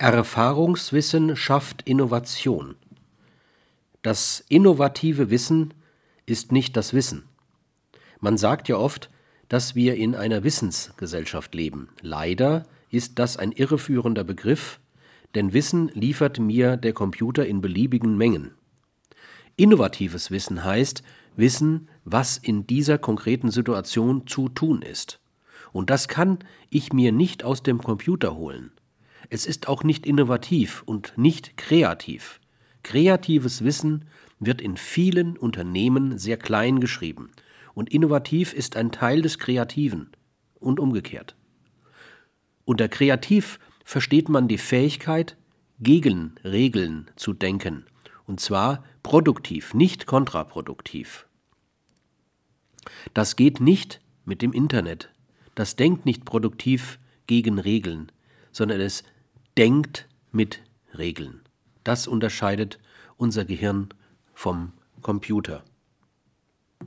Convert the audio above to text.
Erfahrungswissen schafft Innovation. Das innovative Wissen ist nicht das Wissen. Man sagt ja oft, dass wir in einer Wissensgesellschaft leben. Leider ist das ein irreführender Begriff, denn Wissen liefert mir der Computer in beliebigen Mengen. Innovatives Wissen heißt Wissen, was in dieser konkreten Situation zu tun ist. Und das kann ich mir nicht aus dem Computer holen. Es ist auch nicht innovativ und nicht kreativ. Kreatives Wissen wird in vielen Unternehmen sehr klein geschrieben und innovativ ist ein Teil des Kreativen und umgekehrt. Unter kreativ versteht man die Fähigkeit, gegen Regeln zu denken, und zwar produktiv, nicht kontraproduktiv. Das geht nicht mit dem Internet. Das denkt nicht produktiv gegen Regeln, sondern es denkt mit Regeln. Das unterscheidet unser Gehirn vom Computer.